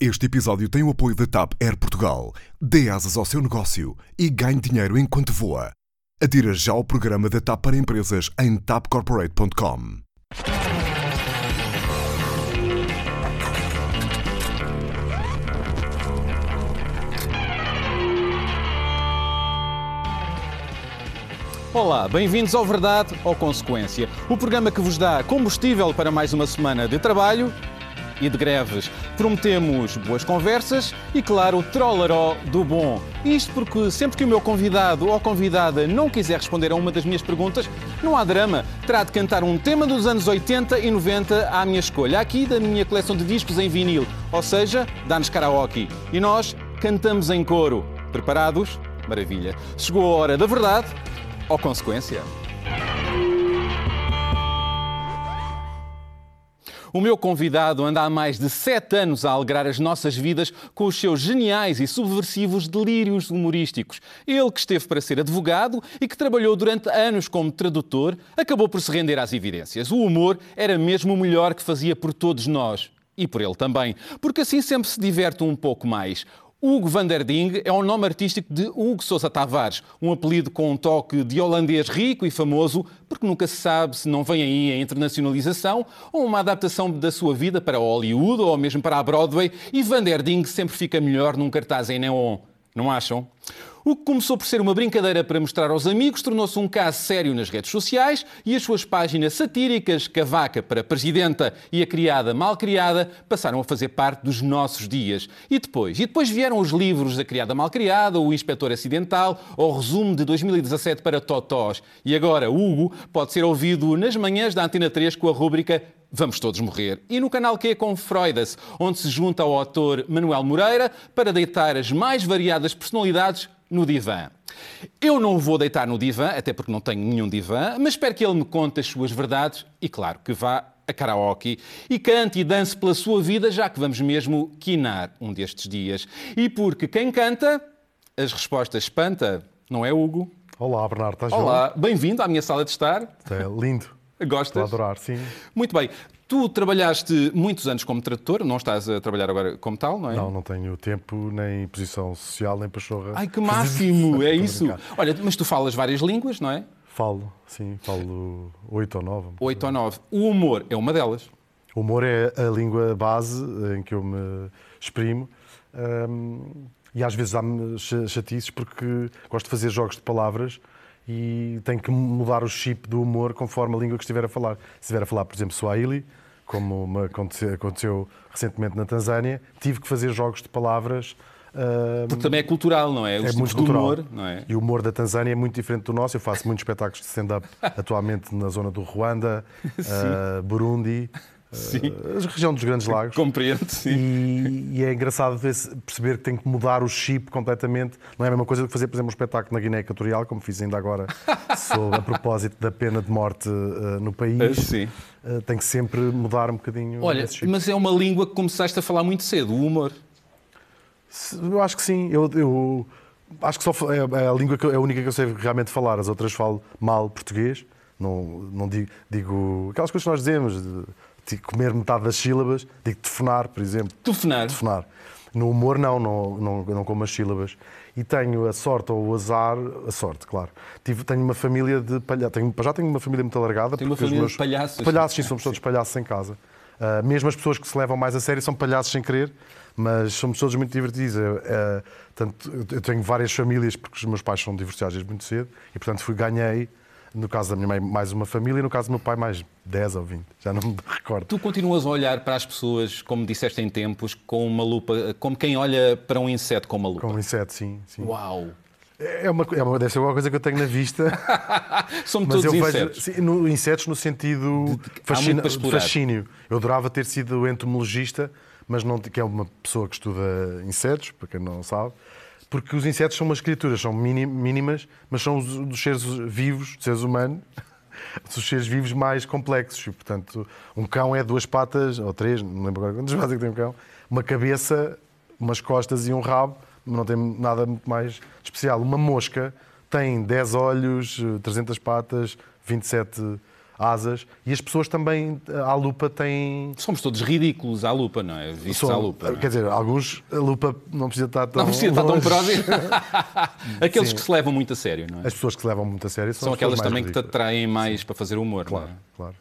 Este episódio tem o apoio da TAP Air Portugal. Dê asas ao seu negócio e ganhe dinheiro enquanto voa. Adira já ao programa da TAP para empresas em tapcorporate.com. Olá, bem-vindos ao Verdade ou Consequência, o programa que vos dá combustível para mais uma semana de trabalho e de greves. Prometemos boas conversas e, claro, trollaró do bom. Isto porque sempre que o meu convidado ou convidada não quiser responder a uma das minhas perguntas, não há drama. Terá de cantar um tema dos anos 80 e 90 à minha escolha, aqui da minha coleção de discos em vinil, ou seja, dá-nos karaoke. E nós cantamos em coro. Preparados? Maravilha. Chegou a hora da verdade ou consequência. O meu convidado anda há mais de sete anos a alegrar as nossas vidas com os seus geniais e subversivos delírios humorísticos. Ele que esteve para ser advogado e que trabalhou durante anos como tradutor, acabou por se render às evidências. O humor era mesmo o melhor que fazia por todos nós. E por ele também, porque assim sempre se diverte um pouco mais. Hugo van der Ding é o nome artístico de Hugo Sousa Tavares, um apelido com um toque de holandês rico e famoso, porque nunca se sabe se não vem aí a internacionalização ou uma adaptação da sua vida para Hollywood ou mesmo para a Broadway, e van der Ding sempre fica melhor num cartaz em neon. Não acham? O que começou por ser uma brincadeira para mostrar aos amigos tornou-se um caso sério nas redes sociais e as suas páginas satíricas, Cavaca para Presidenta e a Criada Mal Criada, passaram a fazer parte dos nossos dias. E depois? E depois vieram os livros da Criada Mal Criada, o Inspetor Acidental ou o resumo de 2017 para Totós. E agora, Hugo pode ser ouvido nas manhãs da Antena 3 com a rúbrica Vamos Todos Morrer. E no canal Q com Freudas, onde se junta ao autor Manuel Moreira para deitar as mais variadas personalidades no divã. Eu não o vou deitar no divã, até porque não tenho nenhum divã, mas espero que ele me conte as suas verdades e, claro, que vá a karaoke e cante e dance pela sua vida, já que vamos mesmo quinar um destes dias. E porque quem canta, as respostas espanta, não é, Hugo? Olá, Bernardo, estás Olá, bem-vindo à minha sala de estar. É lindo. Gostas? Estou a adorar, sim. Muito bem. Tu trabalhaste muitos anos como tradutor, não estás a trabalhar agora como tal, não é? Não, não tenho tempo, nem posição social, nem pachorra. Ai, que máximo! é isso. Olha, mas tu falas várias línguas, não é? Falo, sim, falo oito ou nove. Oito ou nove. O humor é uma delas. O humor é a língua base em que eu me exprimo. Um, e às vezes há-me chatices porque gosto de fazer jogos de palavras e tenho que mudar o chip do humor conforme a língua que estiver a falar. Se estiver a falar, por exemplo, Swahili, como me aconteceu, aconteceu recentemente na Tanzânia, tive que fazer jogos de palavras. Uh, Porque também é cultural, não é? Os é muito cultural. humor, não é? E o humor da Tanzânia é muito diferente do nosso. Eu faço muitos espetáculos de stand-up atualmente na zona do Ruanda, uh, Burundi. Sim. a região dos Grandes Lagos. Compreendo, sim. E, e, é engraçado perceber que tem que mudar o chip completamente. Não é a mesma coisa do que fazer, por exemplo, um espetáculo na Guiné Equatorial, como fiz ainda agora, sobre, a propósito da pena de morte uh, no país. Uh, sim. Uh, tem que sempre mudar um bocadinho. Olha, mas é uma língua que começaste a falar muito cedo, o humor. Eu acho que sim. Eu, eu acho que só é, é a língua que, é a única que eu sei realmente falar. As outras falo mal português. Não, não digo, digo aquelas coisas que nós dizemos. De, comer metade das sílabas, digo telefonar, por exemplo. Telefonar? Telefonar. No humor, não, não, não, não como as sílabas. E tenho a sorte ou o azar, a sorte, claro. Tive, tenho uma família de palhaços. Tenho, já tenho uma família muito alargada. Tenho uma família de palhaços. Palhaços, sim, somos todos palhaços em casa. Uh, mesmo as pessoas que se levam mais a sério são palhaços sem querer, mas somos todos muito divertidos. Eu, uh, tanto, eu tenho várias famílias, porque os meus pais são divorciados desde muito cedo, e portanto fui, ganhei no caso da minha mãe, mais uma família, e no caso do meu pai, mais 10 ou 20. Já não me recordo. Tu continuas a olhar para as pessoas, como disseste em tempos, com uma lupa, como quem olha para um inseto com uma lupa. Com um inseto, sim. sim. Uau! É uma, é uma, deve ser alguma coisa que eu tenho na vista. São todos eu insetos. Vejo, sim, no, insetos no sentido fascina, fascínio. Eu adorava ter sido entomologista, mas não, que é uma pessoa que estuda insetos, para quem não sabe porque os insetos são umas criaturas, são mínimas, mas são os, dos seres vivos, dos seres humanos, dos seres vivos mais complexos. E, portanto, um cão é duas patas, ou três, não lembro agora quantas patas é que tem um cão, uma cabeça, umas costas e um rabo, não tem nada muito mais especial. Uma mosca tem 10 olhos, 300 patas, 27 asas e as pessoas também à lupa têm. Somos todos ridículos à lupa, não é? Vistos à lupa. É? Quer dizer, alguns a lupa não precisa estar tão. Não precisa estar tão próximo. Aqueles Sim. que se levam muito a sério, não é? As pessoas que se levam muito a sério são, são aquelas também ridículas. que te atraem mais Sim. para fazer humor, claro, é? Claro.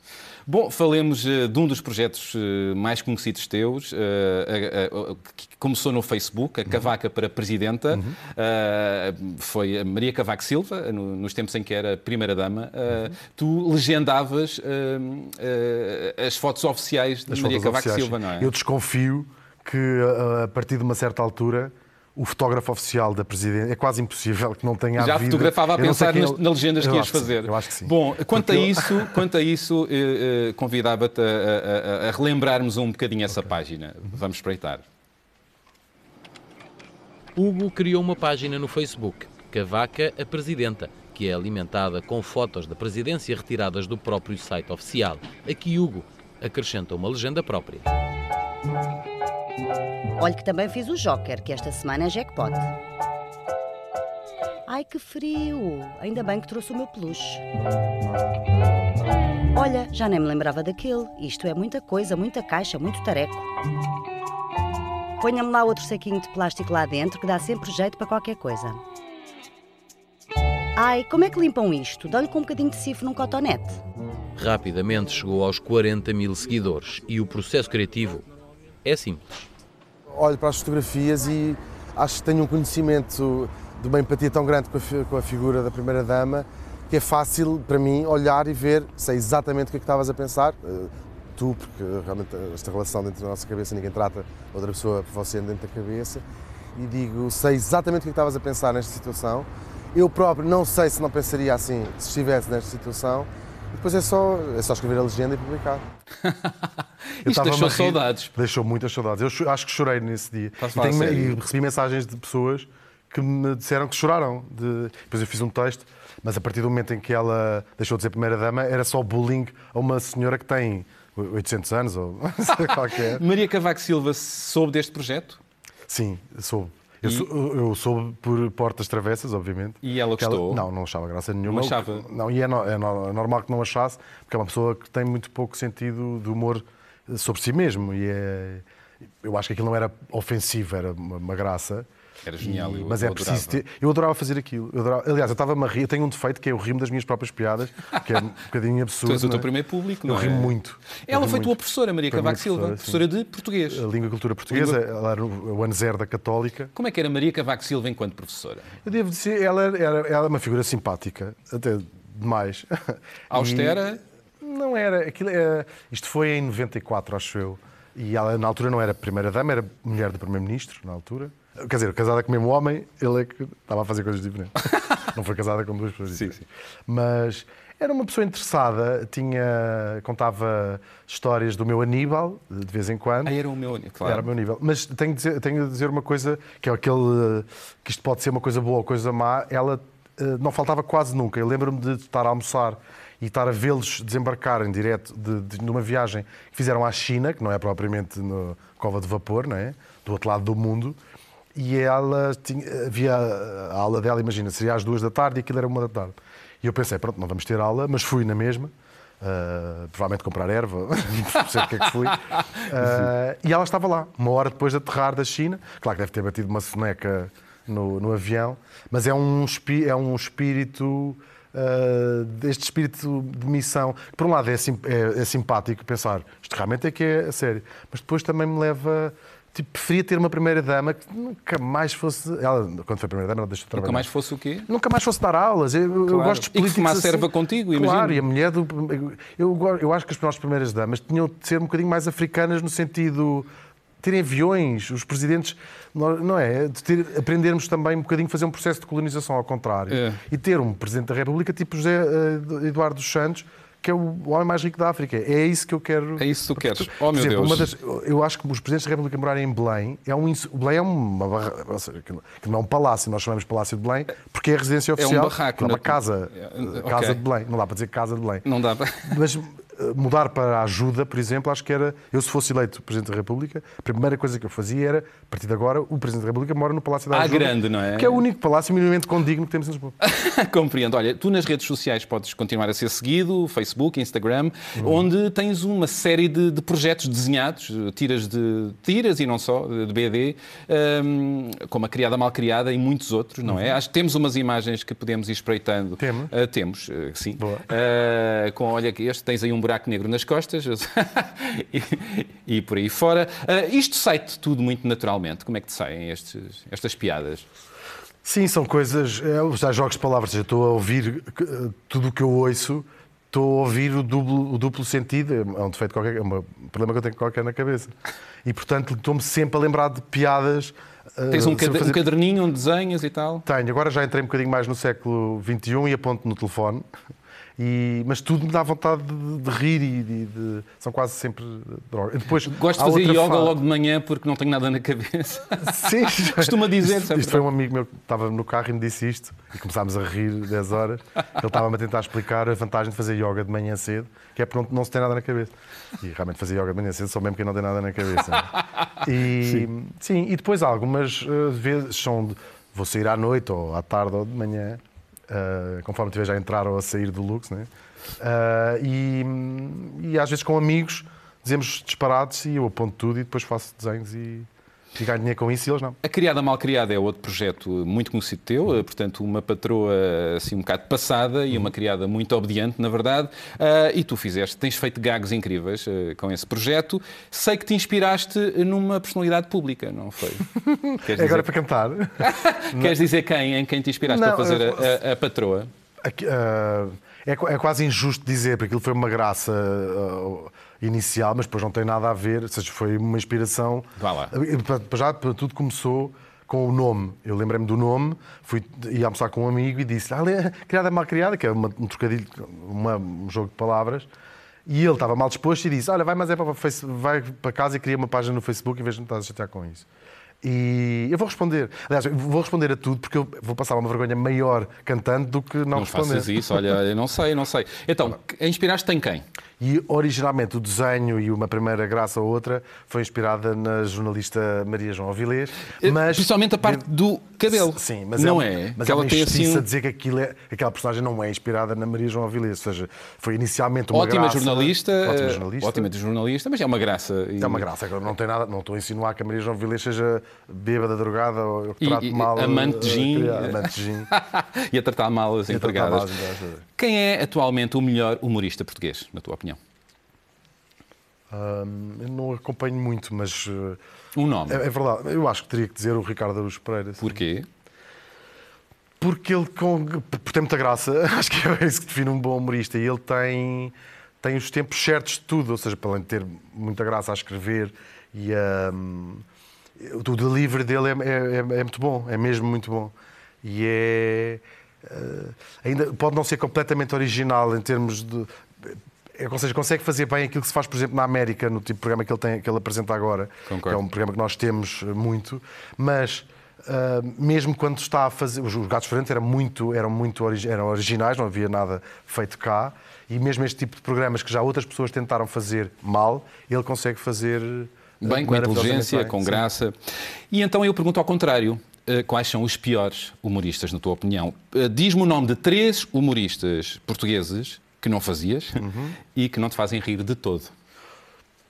Bom, falemos uh, de um dos projetos uh, mais conhecidos teus, uh, que começou no Facebook, a uhum. Cavaca para Presidenta. Uhum. foi a Maria Cavaco Silva, no, nos tempos em que era Primeira-Dama. Uhum. Tu legendavas as fotos oficiais de as Maria Cavaco. Silva, não é? Eu desconfio que, a partir de uma certa altura, o fotógrafo oficial da presidência. É quase impossível que não tenha Já havido... fotografava a pensar nas, nas legendas eu que ias fazer. eu acho que sim. Bom, quanto Porque a isso, eu... quanto a isso eh, eh, convidava-te a, a, a, relembrarmos um bocadinho essa okay. página. Vamos espreitar. Hugo criou uma página no Facebook, Cavaca a Presidenta, que é alimentada com fotos da presidência retiradas do próprio site oficial. Aqui Hugo acrescenta uma legenda própria. Olhe que também fiz o Joker, que esta semana é jackpot. Ai que frio! Ainda bem que trouxe o meu peluche. Olha, já nem me lembrava daquele. Isto é muita coisa, muita caixa, muito tareco. Ponha-me lá outro saquinho de plástico lá dentro que dá sempre jeito para qualquer coisa. Ai, como é que limpam isto? Dão-lhe com um bocadinho de cifre num cotonete. Rapidamente chegou aos 40 mil seguidores e o processo criativo é simples olho para as fotografias e acho que tenho um conhecimento de uma empatia tão grande com a, com a figura da Primeira-Dama que é fácil para mim olhar e ver, sei exatamente o que é que estavas a pensar. Uh, tu, porque realmente esta relação dentro da nossa cabeça ninguém trata outra pessoa por você dentro da cabeça. E digo, sei exatamente o que é estavas a pensar nesta situação. Eu próprio não sei se não pensaria assim se estivesse nesta situação depois é só, é só escrever a legenda e publicar. Isto deixou saudades. Deixou muitas saudades. Eu acho que chorei nesse dia. E, tenho, e, recebi mensagens de pessoas que me disseram que choraram. De... Depois eu fiz um texto, mas a partir do momento em que ela deixou de ser primeira-dama, era só bullying a uma senhora que tem 800 anos ou qualquer. Maria Cavaco Silva soube deste projeto? Sim, soube. Eu, sou, eu soube por portas travessas, obviamente. E ela gostou? Ela, não, não achava graça nenhuma. Não achava? Não, e é, no, é, normal que não achasse, porque é uma pessoa que tem muito pouco sentido de humor sobre si mesmo. E é, eu acho que aquilo não era ofensivo, era uma, uma graça. Era genial, eu, Mas é preciso ter... Eu adorava fazer aquilo. Eu adorava... Aliás, eu estava-me a rir. Eu tenho um defeito que é o rimo das minhas próprias piadas, que é um bocadinho absurdo. Tu és o teu é? primeiro público, não eu é? Eu rimo muito. Ela foi muito. tua professora, Maria Cavaco Silva, professora de português. A língua e cultura portuguesa, língua... ela era o ano zero da Católica. Como é que era Maria Cavaco Silva enquanto professora? Eu devo dizer, ela era, era, uma figura simpática, até demais. Austera? E não era. Aquilo era... Isto foi em 94, acho eu. E ela, na altura, não era primeira-dama, era mulher do primeiro-ministro, na altura. Quer dizer, casada com o mesmo homem, ele é que estava a fazer coisas diferentes. não foi casada com duas pessoas diferentes. Sim, sim. Mas era uma pessoa interessada, tinha, contava histórias do meu Aníbal, de vez em quando. Ah, era o meu Aníbal, claro. Era o meu nível. Mas tenho de, dizer, tenho de dizer uma coisa, que é aquele, que isto pode ser uma coisa boa ou coisa má, ela eh, não faltava quase nunca. Eu lembro-me de estar a almoçar e estar a vê-los desembarcarem direto de, de, de, uma viagem que fizeram à China, que não é propriamente no Cova de Vapor, não é? do outro lado do mundo, e ela tinha, havia a aula dela, imagina, seria às duas da tarde e aquilo era uma da tarde. E eu pensei, pronto, não vamos ter aula, mas fui na mesma. Uh, provavelmente comprar erva, não sei o que é que fui. Uh, e ela estava lá, uma hora depois de aterrar da China. Claro que deve ter batido uma soneca no, no avião, mas é um, é um espírito uh, deste espírito de missão, que por um lado é, sim, é, é, simpático pensar, isto realmente é que é a sério, mas depois também me leva. Tipo, preferia ter uma primeira-dama que nunca mais fosse. Ela, quando foi primeira-dama, ela deixou de trabalhar. Nunca mais fosse o quê? Nunca mais fosse dar aulas. Eu, claro. eu gosto de políticos. E que fumasse assim. erva contigo, imagino. Claro, e a mulher do. Eu, eu acho que as nossas primeiras-damas tinham de ser um bocadinho mais africanas no sentido terem aviões, os presidentes, não é? De ter, aprendermos também um bocadinho a fazer um processo de colonização ao contrário. É. E ter um presidente da República tipo José eh, Eduardo dos Santos, que é o homem mais rico da África. É isso que eu quero. É isso que tu queres. Oh, meu exemplo, Deus. Das, eu acho que os presidentes da República morarem em Belém é um. Belém é uma barra, que não é um palácio, nós chamamos Palácio de Belém, porque é a residência oficial. É um barraco. É uma casa. É, casa okay. de Belém. Não dá para dizer casa de Belém. Não dá para. Mas mudar para a ajuda, por exemplo, acho que era, eu se fosse eleito Presidente da República, a primeira coisa que eu fazia era, a partir de agora, o Presidente da República mora no Palácio da ah, Ajuda. grande, não é? Que é o único palácio minimamente condigno que temos em Lisboa. Compreendo. Olha, tu nas redes sociais podes continuar a ser seguido, Facebook, Instagram, uhum. onde tens uma série de, de, projetos desenhados, tiras de tiras e não só, de BD, um, como a Criada Mal Criada e muitos outros, não é? Uhum. Acho que temos umas imagens que podemos ir espreitando. Temos? Uh, temos, uh, sim. Uh, com, olha, este tens aí um buraco negro nas costas e, e, por aí fora. Uh, isto sai-te tudo muito naturalmente. Como é que te saem estes, estas piadas? Sim, são coisas. Eu já jogos de palavras. Eu estou a ouvir eh, tudo o que eu ouço, estou a ouvir o duplo, o duplo sentido. É um defeito qualquer, é um problema que eu tenho qualquer na cabeça. E portanto estou-me sempre a lembrar de piadas. Eh, Tens um, fazer... um caderninho onde desenhas e tal? Tenho, agora já entrei um bocadinho mais no século XXI e aponto no telefone. E, mas tudo me dá vontade de, de rir e de, de, são quase sempre drogas. Depois, Gosto de fazer yoga fa... logo de manhã porque não tenho nada na cabeça. Sim. Costuma dizer, isto, isto foi um amigo meu que estava no carro e me disse isto e começámos a rir 10 horas. Ele estava-me a tentar explicar a vantagem de fazer yoga de manhã cedo, que é porque não, não se tem nada na cabeça. E realmente fazer yoga de manhã cedo só mesmo quem não tem nada na cabeça. E, sim. sim. e depois algumas uh, vezes são de, vou sair à noite ou à tarde ou de manhã uh, conforme estiver já a entrar ou a sair do Lux, né? Uh, e, e, às vezes com amigos dizemos disparados e eu aponto tudo e depois faço desenhos e, ganho dinheiro com isso e eles não. A Criada Mal Criada é outro projeto muito conhecido teu, eh, portanto, uma patroa assim um bocado passada e uma criada muito obediente, na verdade. Uh, e tu fizeste, tens feito gagos incríveis uh, com esse projeto. Sei que te inspiraste numa personalidade pública, não foi? Queres é agora para cantar. Queres dizer quem, em quem te inspiraste não, para fazer a, a, a patroa? Aqui, uh, é, é, quase injusto dizer, porque aquilo foi uma graça inicial, mas depois não tem nada a ver, ou seja, foi uma inspiração. Vá lá. Já tudo começou com o nome. Eu lembrei-me do nome, fui ia almoçar com um amigo e disse ah, criada mal criada, que é uma, um trocadilho, uma, um jogo de palavras. E ele estava mal disposto e disse: Olha, vai, mas é para, vai para casa e cria uma página no Facebook em vez de não estar a chatear com isso. E eu vou responder. Aliás, vou responder a tudo porque eu vou passar uma vergonha maior cantando do que não, não responder. Não faças isso, olha, eu não sei, não sei. Então, inspiraste em quem? E originalmente o desenho e uma primeira graça ou outra foi inspirada na jornalista Maria João Avilés. Eh, mas... Principalmente a parte do cabelo. Sim, mas não é. é mas ela tem assim... a dizer que aquilo é, aquela personagem não é inspirada na Maria João Avilés. Ou seja, foi inicialmente uma ótima graça. Jornalista, ótima jornalista. Ótima jornalista, mas é uma graça. E... É uma graça. Não, tem nada, não estou a insinuar que a Maria João Avilés seja bêbada, drogada ou que trate mal. Amante de gin. Amante de gin. e a tratar mal as empregadas. Quem é atualmente o melhor humorista português, na tua opinião? eu não acompanho muito, mas. Uh, um nome. É, é, verdade. Eu acho que teria que dizer o Ricardo Araújo Pereira. Sim. Porquê? Porque ele com, tem muita graça. Acho que é isso que define um bom humorista. E ele tem, tem os tempos certos de tudo. Ou seja, para além de ter muita graça a escrever e um, o delivery dele é, é, é, é, muito bom. É mesmo muito bom. E é. Uh, ainda pode não ser completamente original em termos de é, ou seja, consegue fazer bem aquilo que se faz, por exemplo, na América, no tipo de programa que ele, tem, que ele apresenta agora, Concordo. que é um programa que nós temos eh, muito, mas uh, mesmo quando está a fazer. Os, os Gatos Frentes eram muito, eram muito eram originais, não havia nada feito cá, e mesmo este tipo de programas que já outras pessoas tentaram fazer mal, ele consegue fazer. Eh, bem, com inteligência, bem. com graça. Sim. E então eu pergunto ao contrário. Quais são os piores humoristas, na tua opinião? Diz-me o nome de três humoristas portugueses que não fazias uhum. e que não te fazem rir de todo.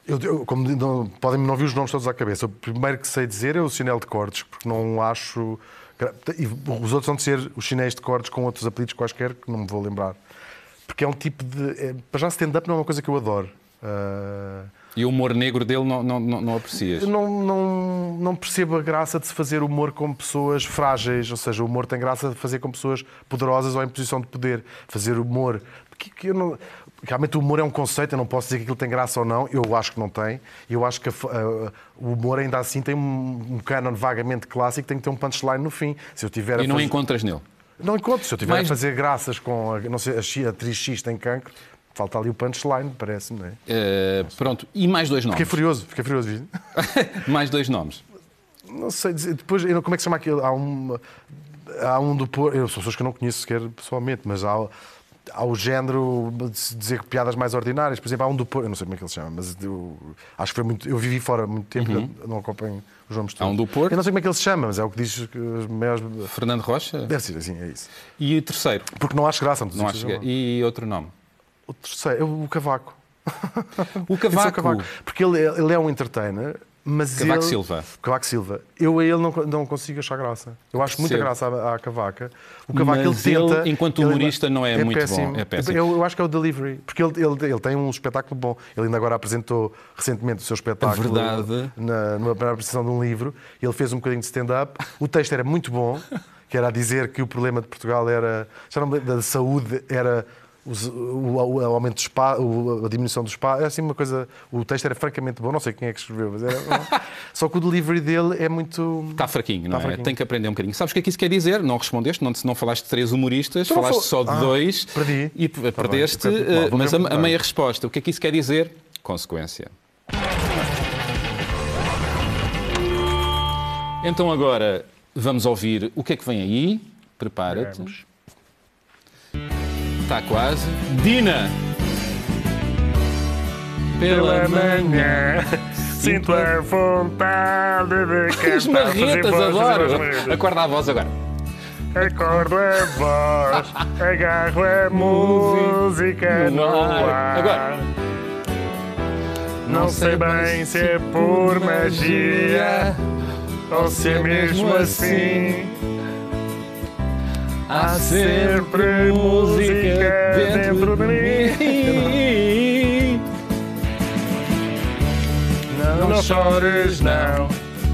Eu, eu, como não, podem não ouvir os nomes todos à cabeça. O primeiro que sei dizer é o chinelo de cortes, porque não acho. E os outros vão ser os chinéis de cortes com outros apelidos quaisquer que não me vou lembrar. Porque é um tipo de. É, para já, stand-up não é uma coisa que eu adoro. Uh... E o humor negro dele não, não, não, não aprecias? Não, não, não percebo a graça de se fazer humor com pessoas frágeis, ou seja, o humor tem graça de fazer com pessoas poderosas ou em posição de poder. Fazer humor que, que eu não, realmente o humor é um conceito, eu não posso dizer que aquilo tem graça ou não, eu acho que não tem. Eu acho que a, a, o humor ainda assim tem um, um canon vagamente clássico, tem que ter um punchline no fim. Se eu tiver e não fazer... encontras nele? Não encontro. Se eu tiver Mas... a fazer graças com a, não sei, a atriz X tem cancro, falta ali o punchline, parece-me, não é? Uh, pronto, e mais dois nomes. Fiquei furioso, fiquei furioso. mais dois nomes. Não sei dizer. Depois, como é que se chama aquilo? Há um. Há um do Porto. São pessoas que eu não conheço sequer pessoalmente, mas há ao género de dizer piadas mais ordinárias. Por exemplo, há um do Porto, eu não sei como é que ele se chama, mas eu, acho que foi muito. Eu vivi fora muito tempo, uhum. não acompanho o João Mistura. Há um do Porto. Eu não sei como é que ele se chama, mas é o que diz que os maiores. Fernando Rocha? Deve ser assim, é isso. E o terceiro? Porque não acho graça, não, não acho E outro nome? O terceiro, o Cavaco. O Cavaco. É o Cavaco. Porque ele, ele é um entertainer mas Cavaco ele... Silva. Cavaco Silva. Eu a ele não, não consigo achar graça. Eu acho muita graça à, à Cavaca. O Cavaco Mas ele tenta. Ele, enquanto humorista, ele... não é, é muito péssimo. bom. É péssimo. Eu, eu, acho que é o delivery. Porque ele, ele, ele tem um espetáculo bom. Ele ainda agora apresentou recentemente o seu espetáculo. Verdade. Na, numa apresentação de um livro. Ele fez um bocadinho de stand-up. O texto era muito bom. Que era a dizer que o problema de Portugal era. Já não, da saúde era o, o, aumento do espaço, a diminuição do espaço, é assim uma coisa. O texto era francamente bom, não sei quem é que escreveu, mas era. Só que o delivery dele é muito. Está fraquinho, não Está é? Fraquinho. Tem que aprender um bocadinho. Sabes o que é que isso quer dizer? Não respondeste, não, não falaste de três humoristas, então, falaste só de ah, dois. Perdi. E tá perdeste, bem, uh, mas a, a meia resposta. O que é que isso quer dizer? Consequência. Então agora vamos ouvir o que é que vem aí. Prepara-te. Está quase. Dina! Pela manhã sinto a vontade de cantar. As marretas, adoro! Acorda a voz agora. Acordo a voz, agarro a música no ar. Agora. Não sei bem se é por magia ou se é mesmo assim. Há sempre música dentro de mim. Não, não chores, não,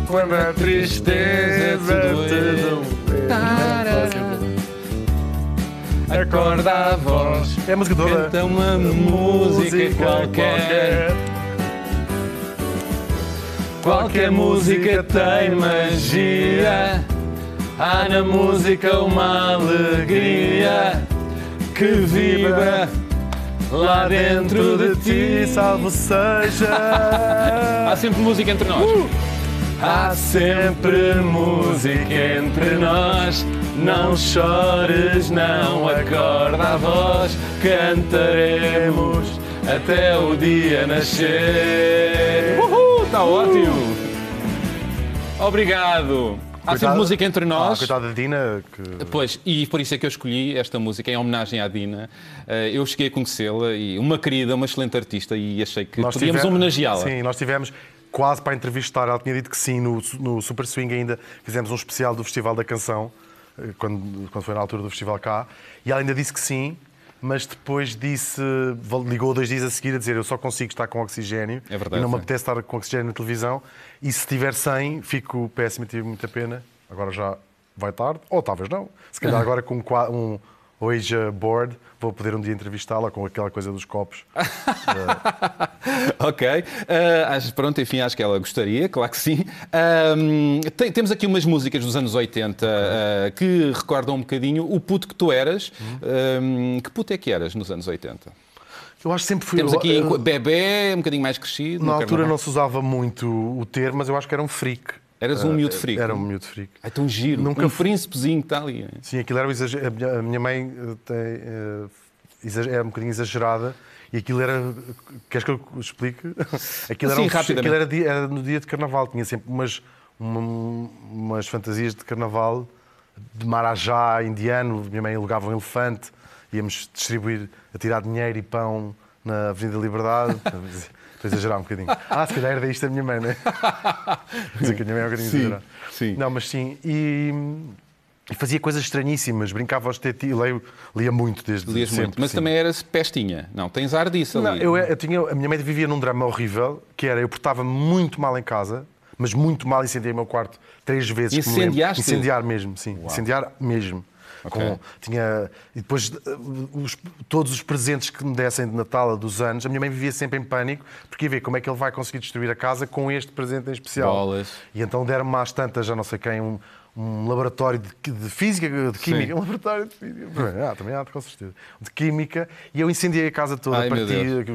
quando a tristeza te Acorda a voz, é a música toda. Canta uma música qualquer. Qualquer música tem magia. Há na música uma alegria que vibra lá dentro de ti, salvo seja. Há sempre música entre nós. Uh! Há sempre música entre nós. Não chores, não acorda a voz. Cantaremos até o dia nascer. Uhul, está ótimo. Obrigado. Há sempre música entre nós. Ah, coitada da Dina. Que... Pois, e por isso é que eu escolhi esta música em homenagem à Dina. Eh, eu cheguei a conhecê-la e uma querida, uma excelente artista e achei que nós podíamos tivemos, homenageá-la. Sim, nós tivemos quase para entrevistar. Ela tinha dito que sim, no, no Super Swing ainda fizemos um especial do Festival da Canção, eh, quando, quando foi na altura do festival cá, e ela ainda disse que sim, mas depois disse, ligou dois dias a seguir a dizer eu só consigo estar com oxigênio é verdade, e não me apetece estar com oxigênio na televisão e se tiver 100 fico péssimo e tive muita pena. Agora já vai tarde, ou talvez não. Se calhar agora com um Ouija Board vou poder um dia entrevistá-la com aquela coisa dos copos. ok. Uh, pronto, enfim, acho que ela gostaria, claro que sim. tem, temos aqui umas músicas dos anos 80 uh, ah, que recordam um bocadinho o puto que tu eras. Uhum. que puto é que eras nos anos 80? Eu acho que sempre fui. Temos aqui eu, bebê, um bocadinho mais crescido. Na altura não se usava muito o termo, mas eu acho que era um freak. Eras um miúdo freak. Era um miúdo freak. É tão giro. Nunca um príncipezinho que está ali. Sim, aquilo era um exager... A minha mãe eh, tem, é um bocadinho exagerada e aquilo era. Queres que eu explique? Aquilo, Sim, era, um... aquilo era, dia... era, no dia de carnaval. Tinha sempre umas, uma... umas fantasias de carnaval de marajá indiano. Minha mãe alugava um elefante. Íamos distribuir, a tirar dinheiro e pão na Avenida Liberdade. Estou a exagerar um bocadinho. Ah, se calhar era isto a minha mãe, não é? Dizer que a minha mãe é um bocadinho exagerada. Sim. Não, mas sim. E, e fazia coisas estranhíssimas, brincava aos tetis, leio, lia muito desde Lias sempre. Muito. Mas sim. também eras pestinha, não? Tens ar disso ali. Não, eu, eu, tinha, a minha mãe vivia num drama horrível, que era, eu portava muito mal em casa, mas muito mal, incendiei o meu quarto três vezes. Incendiaste? Incendiar mesmo, sim. Uau. Incendiar mesmo. Okay. Com, tinha, e depois eh, os, todos os presentes que me dessem de Natal dos anos, a minha mãe vivia sempre em pânico, porque ia ver como é que ele vai conseguir destruir a casa com este presente em especial. Bolas. E então deram-me às tantas, já não sei quem, um, um laboratório de, de, física, de química, Sim. um laboratório de física, ah, também há, com certeza, de química, e eu incendiei a casa toda, Ai, partia,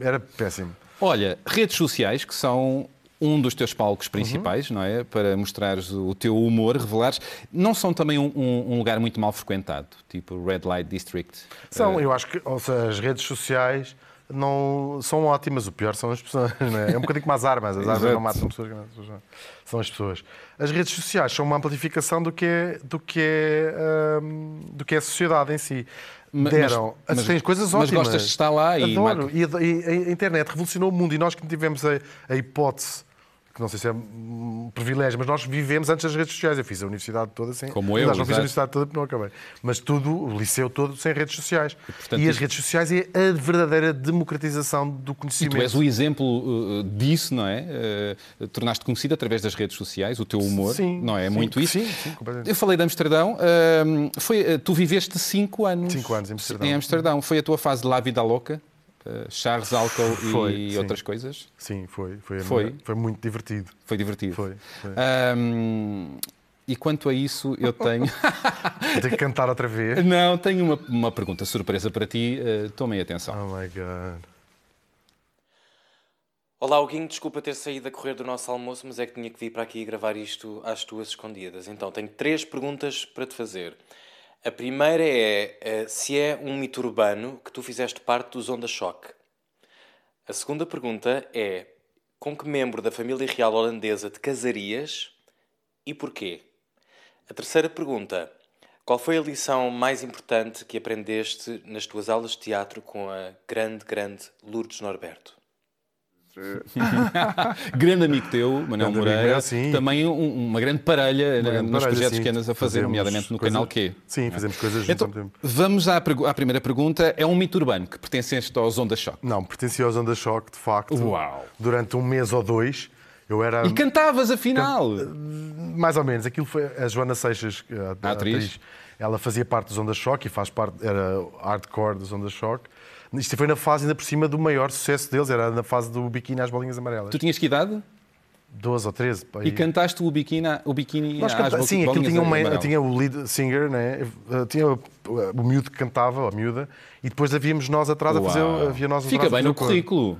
era péssimo. Olha, redes sociais que são um dos teus palcos principais, uhum. não é? Para mostrares o teu humor, revelares. Não são também um, um, lugar muito mal frequentado, tipo Red Light District? São, uh... eu acho que seja, as redes sociais não são ótimas, o pior são as pessoas. É? é? um bocadinho como as armas, as armas não matam pessoas, são as pessoas. As redes sociais são uma amplificação do que é, do que é, um, do que é a sociedade em si. Deram. Mas, mas, coisas ótimas. Mas gostas de estar lá e... Adoro. E, a, e a internet revolucionou o mundo e nós que tivemos a, a hipótese que não sei se é um privilégio, mas nós vivemos antes das redes sociais. Eu fiz a universidade toda sem. Como eu. Não, fiz a universidade toda porque não acabei. Mas tudo, o liceu todo sem redes sociais. E, portanto, e as redes sociais é a verdadeira democratização do conhecimento. E tu és o exemplo uh, disso, não é? Uh, Tornaste conhecido através das redes sociais, o teu humor, sim, não é? é muito sim, isso. Sim, sim, completamente. Eu falei de Amsterdão. Uh, foi, tu viveste cinco anos. Cinco anos em Amsterdão. Em Amsterdão. Foi a tua fase de La Vida Louca? Uh, Charles álcool foi, e sim. outras coisas? Sim, foi. Foi, foi. foi muito divertido. Foi divertido. Foi. foi. Um, e quanto a isso, eu tenho. Vou que cantar outra vez. Não, tenho uma, uma pergunta surpresa para ti. Uh, tomem atenção. Oh my God. Olá, Huguinho, desculpa ter saído a correr do nosso almoço, mas é que tinha que vir para aqui gravar isto às tuas escondidas. Então, tenho três perguntas para te fazer. A primeira é uh, se é um mito urbano que tu fizeste parte dos Onda Choque. A segunda pergunta é com que membro da família real holandesa te casarias e porquê? A terceira pergunta qual foi a lição mais importante que aprendeste nas tuas aulas de teatro com a grande, grande Lourdes Norberto? grande amigo teu, Manuel Moreira, amigo, também um, uma grande parelha uma grande nos parelha, projetos sim. que andas a fazer, fazemos nomeadamente no coisa... canal Q. Sim, fazemos coisas juntos então, tempo. Vamos à, à, primeira pergunta. É um mito urbano que pertenceste aos Onda Shock? Não, pertencia aos Onda Shock, de facto. Uau! Durante um mês ou dois. Eu era... E cantavas, afinal? Mais ou menos. Aquilo foi a Joana Seixas, a, a atriz. atriz. Ela fazia parte dos Onda Shock e faz parte, era hardcore dos Onda Shock. Isto foi na fase, ainda por cima, do maior sucesso deles, era na fase do biquíni às bolinhas amarelas. Tu tinhas que idade? 12 ou 13. E cantaste o biquíni, o biquíni Nós canta... Sim, aquilo tinha, uma, tinha o lead singer, né? tinha o miúdo que cantava, a miúda, e depois havíamos nós atrás Uau. a fazer. Havia nós Fica bem no currículo.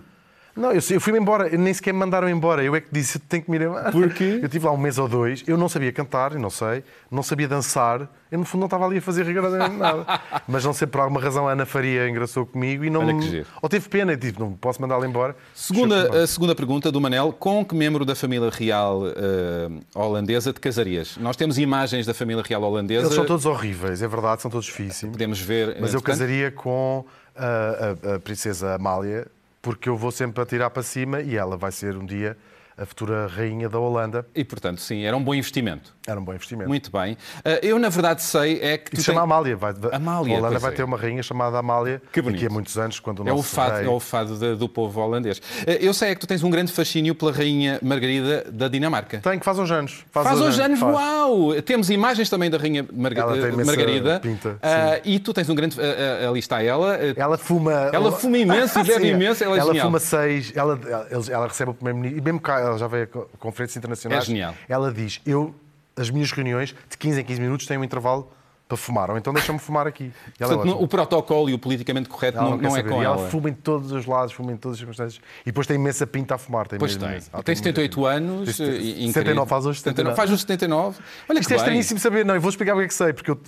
Não, eu, eu fui-me embora, nem sequer me mandaram embora. Eu é que disse, tenho que me ir embora. Porquê? Eu estive lá um mês ou dois, eu não sabia cantar, não sei, não sabia dançar, eu no fundo não estava ali a fazer rigorosamente nada. Mas não sei, por alguma razão, a Ana Faria engraçou comigo e não Olha. Ou teve pena, e tipo, não posso mandá-la embora. Segunda, a segunda pergunta do Manel, com que membro da família real uh, holandesa te casarias? Nós temos imagens da família real holandesa. Eles são todos horríveis, é verdade, são todos difíceis. Podemos ver. Mas eu casaria com a, a, a princesa Amália, porque eu vou sempre atirar para cima e ela vai ser um dia a futura rainha da Holanda. E, portanto, sim, era um bom investimento. Era um bom investimento. Muito bem. Eh, eu, na verdade, sei é que. E se chama Amália. Vai, Amália. A Holanda vai é. ter uma rainha chamada Amália que bonito. daqui a muitos anos, quando o é nosso o fado, rei... É o fado de, do povo holandês. Eh, eu sei é que tu tens um grande fascínio pela rainha Margarida da Dinamarca. Tem, que faz uns anos. Faz, faz uns anos, faz. uau! Temos imagens também da rainha Marga... Margarida. Pinta, uh, e tu tens um grande... Uh, ali está ela. Ela fuma... Ela fuma imenso e bebe imenso. Ela, é ela fuma seis... Ela, ela, ela recebe o primeiro-ministro... E mesmo cá, ela já veio conferências internacionais. É genial. Ela diz, eu, as minhas reuniões, de 15 em 15 minutos, têm um intervalo para fumar, ou então deixa-me fumar aqui. Portanto, é o protocolo e o politicamente correto ela não, não, é com e ela. ela fuma em todos os lados, fuma em todas as circunstâncias. E depois tem imensa pinta a fumar. Tem pois tem. tem 78 anos. Tem, 79, faz hoje 79. Faz os 79. Olha Isto é estranhíssimo saber. Não, eu vou explicar o que é que sei, porque eu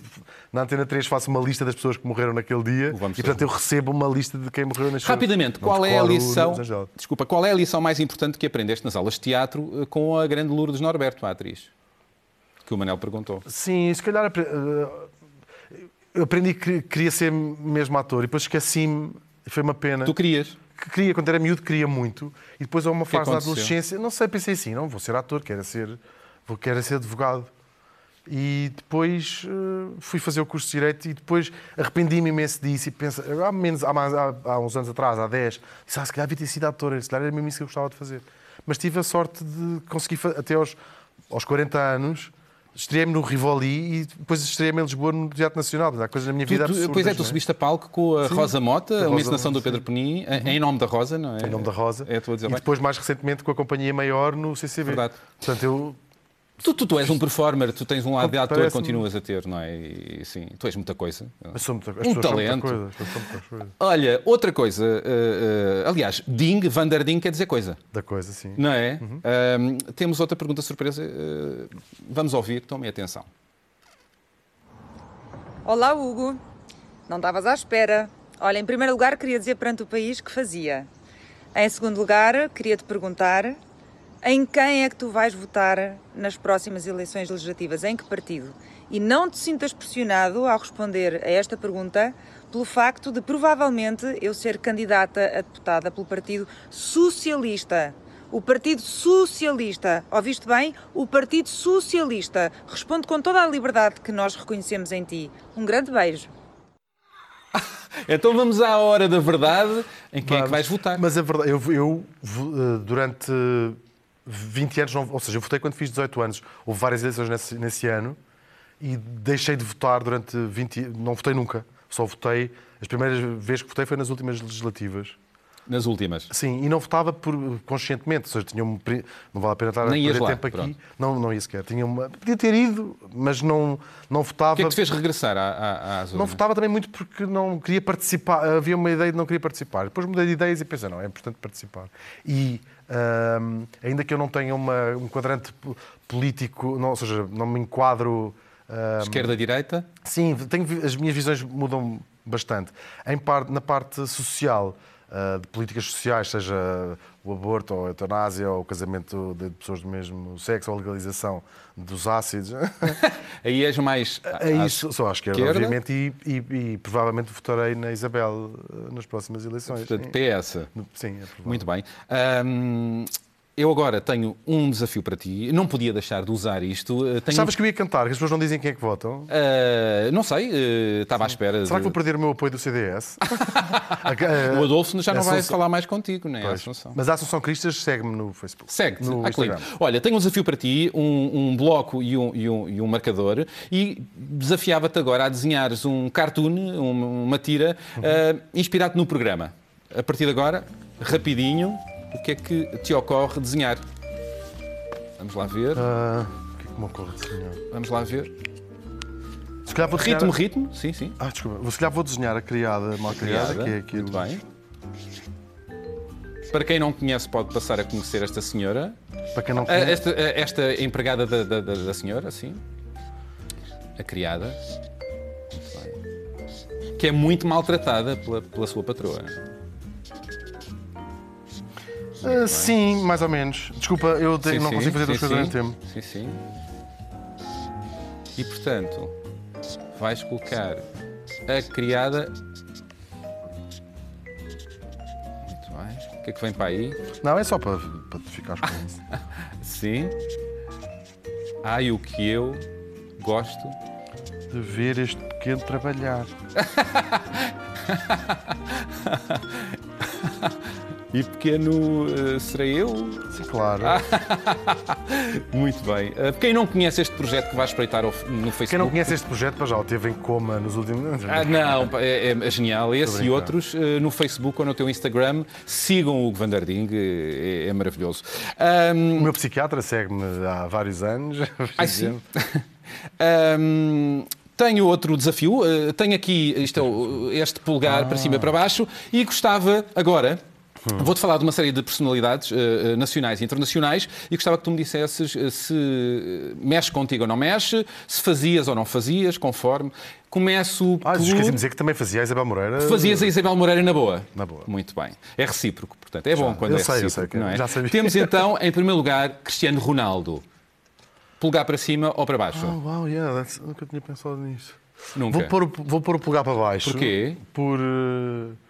na Antena 3 faço uma lista das pessoas que morreram naquele dia Vamos e, portanto, eu recebo uma lista de quem morreu nas Rapidamente, qual é a lição... Desculpa, qual é a lição mais importante que aprendeste nas aulas de teatro eh, com a grande Lourdes Norberto, a atriz? Que o Manel perguntou. Sim, se calhar eh, eu aprendi que queria ser mesmo ator e depois esqueci-me, foi uma pena. Tu querias? Que queria, quando era miúdo, queria muito. E depois, a uma fase da adolescência, não sei, pensei assim: não, vou ser ator, quero ser, vou, quero ser advogado. E depois uh, fui fazer o curso de Direito e depois arrependi-me imenso disso e penso, há, menos, há, há, há, uns anos atrás, há 10, disse, ah, se calhar devia ter sido ator, se calhar era mesmo isso que eu gostava de fazer. Mas tive a sorte de conseguir, até aos, aos 40 anos, Estreiei-me no Rivoli e depois estreiei-me em Lisboa no Teatro Nacional. Há coisas na minha vida tu, absurdas, Pois é, tu é? subiste a palco com a sim, Rosa Mota, a uma encenação do Pedro Penin, uhum. em nome da Rosa, não é? Em nome da Rosa. É, estou a dizer e depois, mais recentemente, com a Companhia Maior no CCB. Verdade. Portanto, eu Tu, tu, tu, és um performer, tu tens um lado de ator, continuas a ter, não é? E, sim, tu és muita coisa. Mas sou muita, um talento. Muita coisa, Olha, outra coisa, uh, uh, aliás, Ding, Vanderding quer dizer coisa. Da coisa, sim. Não é? Uhum. Uh, temos outra pergunta surpresa, vamos ouvir, tomem atenção. Olá, Hugo. Não estavas à espera. Olha, em primeiro lugar, queria dizer perante o país que fazia. Em segundo lugar, queria te perguntar em quem é que tu vais votar nas próximas eleições legislativas? Em que partido? E não te sintas pressionado ao responder a esta pergunta pelo facto de provavelmente eu ser candidata a deputada pelo Partido Socialista. O Partido Socialista, ouviste bem? O Partido Socialista. Responde com toda a liberdade que nós reconhecemos em ti. Um grande beijo. então vamos à hora da verdade. Em quem vamos. é que vais votar? Mas a verdade, eu, eu eh, durante 20 anos, ou seja, eu votei quando fiz 18 anos. Houve várias eleições nesse, nesse ano e deixei de votar durante 20 Não votei nunca. Só votei. As primeiras vezes que votei foi nas últimas legislativas. Nas últimas? Sim, e não votava por, conscientemente, ou seja, tinha um, não vale a pena estar a perder tempo aqui. Não, não ia sequer. Tinha uma, podia ter ido, mas não, não votava. O que é que te fez regressar à, às Não votava também muito porque não queria participar. Havia uma ideia de não queria participar. Depois mudei de ideias e pensei, não, é importante participar. E ainda que eu não tenha uma, um quadrante político, não, ou seja, não me enquadro. Esquerda-direita? Sim, tenho, as minhas visões mudam bastante. Em parte, na parte social, uh, de políticas sociais, seja o aborto, ou a eutanásia, ou o casamento de pessoas do mesmo sexo, ou a legalização dos ácidos. Aí és mais. É isso, só à esquerda, esquerda. obviamente, e, e, e, provavelmente votarei na Isabel eh, nas próximas eleições. Portanto, PS. Sim, é Muito bem. Eu agora tenho um desafio para ti. Não podia deixar de usar isto. Eh, tenho... Sabes que eu ia cantar, que as pessoas não dizem quem é que votam? Uh, não sei, uh, estava à espera. Será de... que vou perder o meu apoio do CDS? o Adolfo já não vai falar mais contigo, nem é? Assunção. Mas a Assunção Cristas segue-me no Facebook. Segue, no ah, Instagram. Olha, tenho um desafio para ti, um, um bloco e um, e, um, e um, marcador, e desafiava-te agora a desenhares um cartoon, uma tira, uhum. uh, inspirado no programa. A partir de agora, rapidinho, o que é que te ocorre desenhar? Vamos lá ver. Uh, o que é que me ocorre desenhar? Vamos lá ver. Se calhar vou desenhar... Ritmo, ritmo, sim, sim. Ah, desculpa. Se calhar vou desenhar a criada, mal criada, criada. que é aquilo. Muito bem. Para quem não conhece, pode passar a conhecer esta senhora. Para quem não ah, conhece. Esta, ah, esta empregada da, da, da, senhora, sim. A criada. Que é muito maltratada pela, pela sua patroa. Uh, sim, mais ou menos. Desculpa, eu sim, não sim, consigo fazer duas coisas ao mesmo tempo. Sim, sim. E portanto, vais colocar a criada. Muito bem. O que é que vem para aí? Não, é só para, para te ficares com isso. sim. Ai, o que eu gosto de ver este pequeno trabalhar. E pequeno uh, serei eu? Sim, claro. Muito bem. Uh, quem não conhece este projeto que vai espreitar no Facebook? Quem não conhece este projeto, já o teve em coma nos últimos anos. Ah, não, é, é, genial. Esse e outros uh, no Facebook ou no teu Instagram. Sigam o Hugo é, é maravilhoso. Um... O meu psiquiatra segue-me há vários anos. Ai, sim. um... Tenho outro desafio. tenho aqui isto, é este polegar ah. para cima e para baixo e gostava agora Hum. Vou-te falar de uma série de personalidades uh, nacionais e internacionais e gostava que tu me dissesses uh, se mexe contigo ou não mexe, se fazias ou não fazias, conforme. Começo ah, por... esqueci de dizer que também fazia a Isabel Moreira. Fazias a Isabel Moreira na boa. Na boa. Muito bem. É recíproco, portanto. É bom já, quando é sei, recíproco, sei, não é? Já sabia. Temos então, em primeiro lugar, Cristiano Ronaldo. Pulgar para cima ou para baixo? Oh, wow, yeah, nunca tinha pensado nisso. Nunca. Vou pôr, vou pôr o pulgar para baixo. Porquê? Por... Uh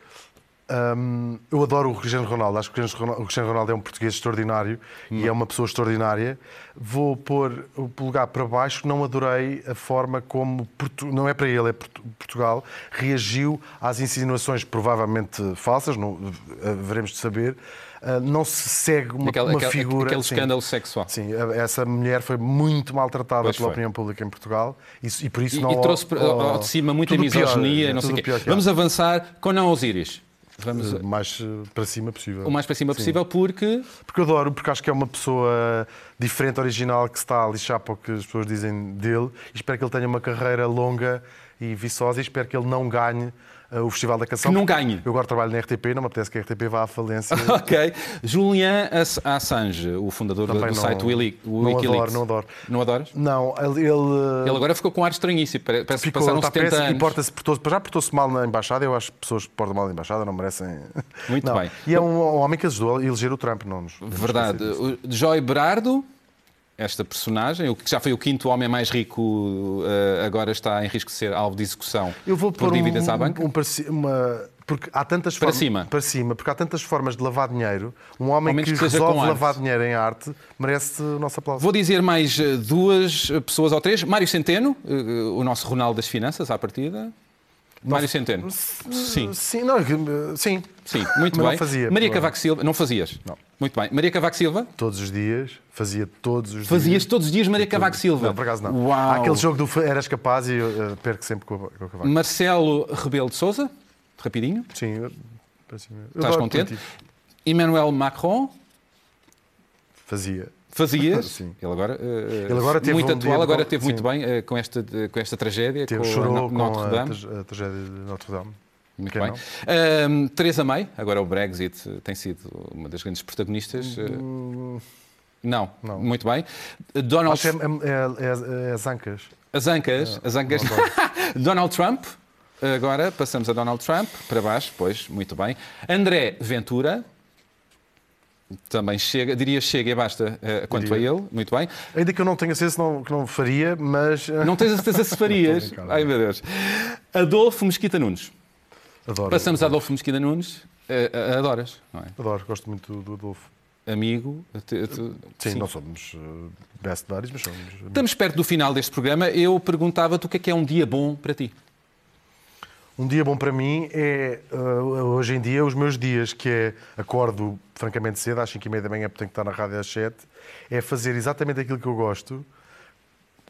um, eu adoro o Cristiano Ronaldo, acho que o Cristiano Ronaldo é um português extraordinário hum. e é uma pessoa extraordinária. Vou pôr o polegar para baixo, não adorei a forma como, não é para ele, é Portugal, reagiu às insinuações provavelmente falsas, não, eh, veremos de saber. Uh, não se segue uma, aquela, uma figura. Aquele sim, escândalo sexual. Sim, essa mulher foi muito maltratada pois pela foi. opinião pública em Portugal e, e por isso e, não. E trouxe ao, ao de cima muita misoginia, pior, não sei o quê. Vamos avançar com Não Osiris. Vamos... Uh, mais para cima possível. O mais para cima Sim. possível porque... Porque eu adoro, porque acho que é uma pessoa diferente, original, que está a lixar para o que as pessoas dizem dele e espero que ele tenha uma carreira longa e viçosa e espero que ele não ganhe o Festival da Canção. Que não ganhe. Eu agora trabalho na RTP, não me apetece que a RTP vá à falência. ok. Julian Assange, o fundador Também do não, site Wiki, Wikileaks. Não adoro, não adoro. Não adoras? Não, ele... Ele, ele agora ficou com ar estranhíssimo, parece ficou, que passaram tá 70 anos. E porta-se portou já portou-se mal na Embaixada, eu acho que pessoas que portam mal na Embaixada não merecem... Muito não. bem. E é um, um homem que ajudou a eleger o Trump, não nos... Verdade. Joy Berardo esta personagem, o que já foi o quinto homem mais rico, eh, agora está em risco de ser alvo de execução Eu vou por dívidas um, à banca? Um, uma, porque há tantas para formas, cima. para cima, porque há tantas formas de lavar dinheiro. Um homem que, que resolve lavar dinheiro em arte merece o nosso aplauso. Vou dizer mais eh, duas pessoas ou três. Mário Centeno, eh, o nosso Ronaldo das Finanças, à partida. Mário Centeno. Sim. Sim, não, sim. Sim, muito bem. Não fazia. Maria Cavaco Silva, não fazias? Não. Muito bem. Maria Cavaco Silva? Todos os dias, fazia todos os Fazias dias. todos os dias Maria Cavaco Silva? Não, por acaso não. Uau. Há aquele jogo do Eras Capaz e eu uh, perco sempre com, com o Cavaco. Marcelo Rebelo de Souza, rapidinho. Sim. Eu, Estás contente? Emmanuel Macron? Fazia. Fazias? Sim. Ele agora, uh, Ele agora teve muito um atual, agora muito bem uh, com, esta, com esta tragédia, teve, com chorou Notre Dame. A, a tragédia de Notre Dame. Muito Quem bem. Uh, Teresa May, agora o Brexit tem sido uma das grandes protagonistas. Hum... Não. não, muito bem. Donald... Acho é, é, é, é as ancas. As ancas, as ancas. Donald Trump, agora passamos a Donald Trump, para baixo, pois, muito bem. André Ventura, também chega, diria chega e basta uh, quanto diria. a ele, muito bem. Ainda que eu não tenha certeza não, que não faria, mas. Não tens a certeza se farias. Ai meu Deus. Adolfo Mesquita Nunes. Adoro. Passamos a Adolfo Mesquita Nunes. Uh, adoras, não é? Adoro, gosto muito do Adolfo. Amigo. Te, te, sim, sim, não somos best buddies, mas somos. Amigos. Estamos perto do final deste programa. Eu perguntava-te o que é que é um dia bom para ti. Um dia bom para mim é, uh, hoje em dia, os meus dias, que é acordo francamente cedo, às 5 e meia da manhã, porque tenho que estar na rádio às 7, é fazer exatamente aquilo que eu gosto,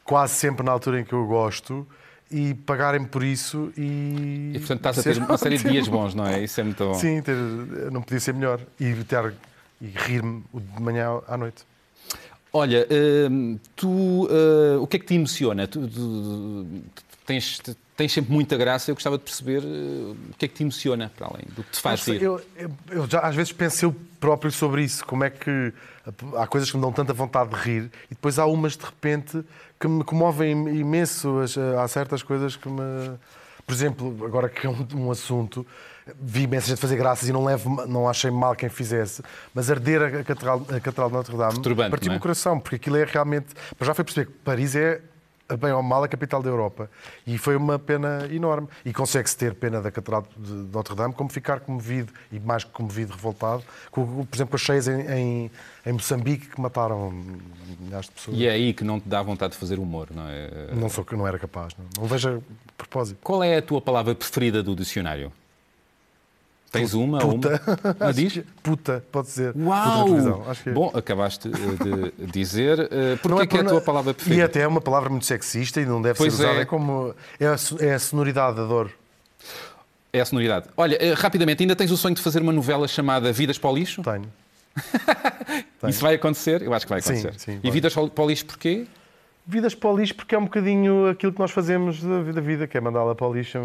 quase sempre na altura em que eu gosto, e pagarem-me por isso e... E, portanto, estás a ter uma série de dias bons, não é? Isso é muito bom. Sim, ter, não podia ser melhor. E, ter, e rir-me de manhã à noite. Olha, uh, tu, uh, o que é que te emociona? Tu, tu, tu tens tens sempre muita graça. Eu gostava de perceber uh, o que é que te emociona, para além do que te faz rir. Eu, eu, eu, já às vezes penso eu próprio sobre isso. Como é que há coisas que me dão tanta vontade de rir e depois há umas de repente que me comovem imenso. Há certas coisas que me. Por exemplo, agora que é um, um assunto, vi imensa gente fazer graças e não, levo, não achei mal quem fizesse, mas arder a Catedral, a Catedral de Notre Dame partiu-me é? o coração, porque aquilo é realmente. Já foi perceber que Paris é bem ou mal, a capital da Europa. E foi uma pena enorme. E consegue-se ter pena da Catedral de Notre Dame, como ficar comovido, e mais que comovido, revoltado, com, por exemplo, com as cheias em, em, em, Moçambique que mataram milhares de pessoas. E é aí que não te dá vontade de fazer humor, não é? Não, sou, não era capaz, não, não vejo propósito. Qual é a tua palavra preferida do dicionário? Tens uma? Puta. Uma? diz? Puta, pode ser. Uau! Puta Bom, acabaste de dizer. Uh, Porquê é, que é a tua palavra preferida? E até é uma palavra muito sexista e não deve pois ser usada. É. é como. É a, é a sonoridade da dor. É a sonoridade. Olha, uh, rapidamente, ainda tens o sonho de fazer uma novela chamada Vidas para o Lixo? Tenho. Isso vai acontecer? Eu acho que vai acontecer. Sim, sim, e Vidas para o Lixo porquê? Vidas para o lixo, porque é um bocadinho aquilo que nós fazemos da vida, vida que é mandá-la para o lixo.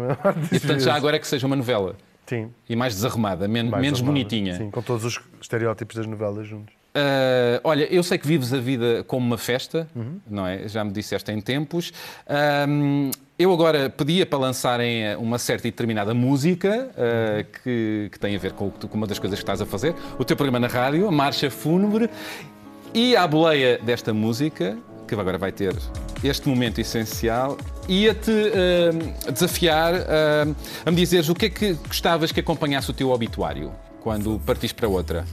E portanto, já agora é que seja uma novela. Sim. E mais desarrumada, men mais menos bonitinha. Sim, com todos os estereótipos das novelas juntos. Uh, olha, eu sei que vives a vida como uma festa, uhum. não é? Já me disseste em tempos. Uh, eu agora pedia para lançarem uma certa e determinada música uh, que, que, tem a ver com, com, uma das coisas que estás a fazer. O teu programa na rádio, a Marcha Fúnebre. E à boleia desta música, que agora vai ter este momento essencial, ia-te uh, desafiar uh, a me dizeres o que é que gostavas que acompanhasse o teu obituário quando partiste para outra.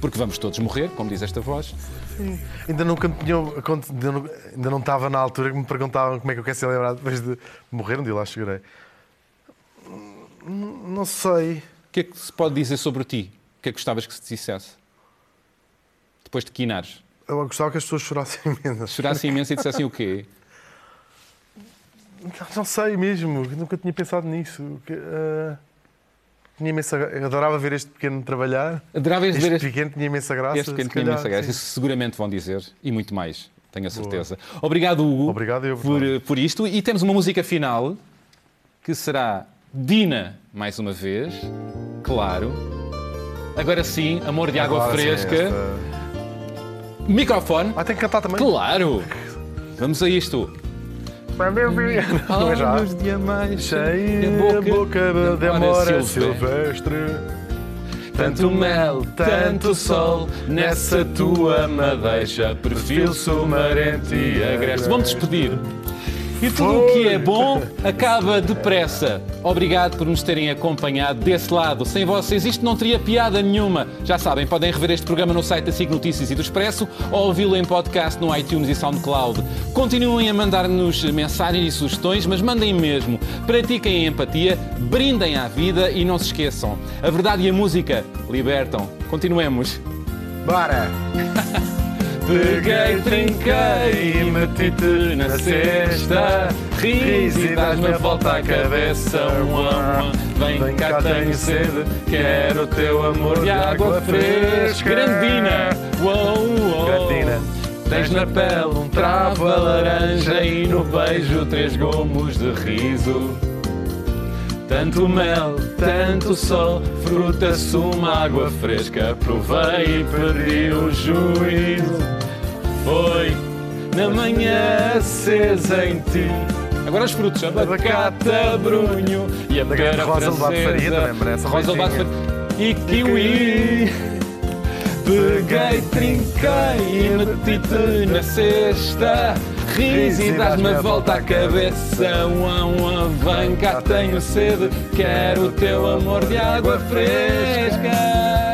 Porque vamos todos morrer, como diz esta voz. Sim. Ainda nunca tinha, ainda, não, ainda não estava na altura que me perguntavam como é que eu quero ser lembrado depois de morrer, um dia lá chegarei. Não sei. O que é que se pode dizer sobre ti? O que é que gostavas que se dissesse? Depois de quinares. Eu gostava que as pessoas chorassem imenso. Chorassem imenso e dissessem o quê? Não, sei mesmo, nunca tinha pensado nisso. Que, uh... tinha imensa Adorava ver este pequeno trabalhar. Adorava este ver este pequeno tinha imensa graça. Este pequeno tinha imensa graça. Isso seguramente vão dizer, e muito mais, tenho a certeza. Boa. Obrigado, Hugo, Obrigado eu, por, por isto. E temos uma música final que será Dina, mais uma vez, claro. Agora sim, Amor de Água Agora Fresca. Sim, esta... Microfone. Ah, tem que cantar também? Claro! Vamos a isto. Olhos de mais cheia a boca de amor silvestre. Tanto mel, tanto sol nessa tua madeixa, perfil sumarente e agreste. Vamos despedir. E tudo o que é bom acaba depressa. Obrigado por nos terem acompanhado desse lado. Sem vocês isto não teria piada nenhuma. Já sabem, podem rever este programa no site da SIG Notícias e do Expresso ou ouvi-lo em podcast no iTunes e SoundCloud. Continuem a mandar-nos mensagens e sugestões, mas mandem mesmo. Pratiquem a empatia, brindem à vida e não se esqueçam. A verdade e a música libertam. Continuemos. Bora! Peguei, trinquei e meti-te na cesta. Ris e dás-me a volta à cabeça. Vem cá, tenho sede. Quero o teu amor de água fresca. Grandina! Uou, uou. Grandina. Tens na pele um travo a laranja e no beijo três gomos de riso. Tanto mel, tanto sol, fruta, suma, água fresca. Provei e perdi o juízo. Foi na manhã acesa em ti. Agora os frutos, abacate, brunho e a pera Rosa francesa. Merece Rosa Faria e kiwi. Peguei, trinquei e meti-te na cesta. Ris e dás-me a volta à cabeça. Vem cá, tenho sede. Quero o teu amor de água fresca.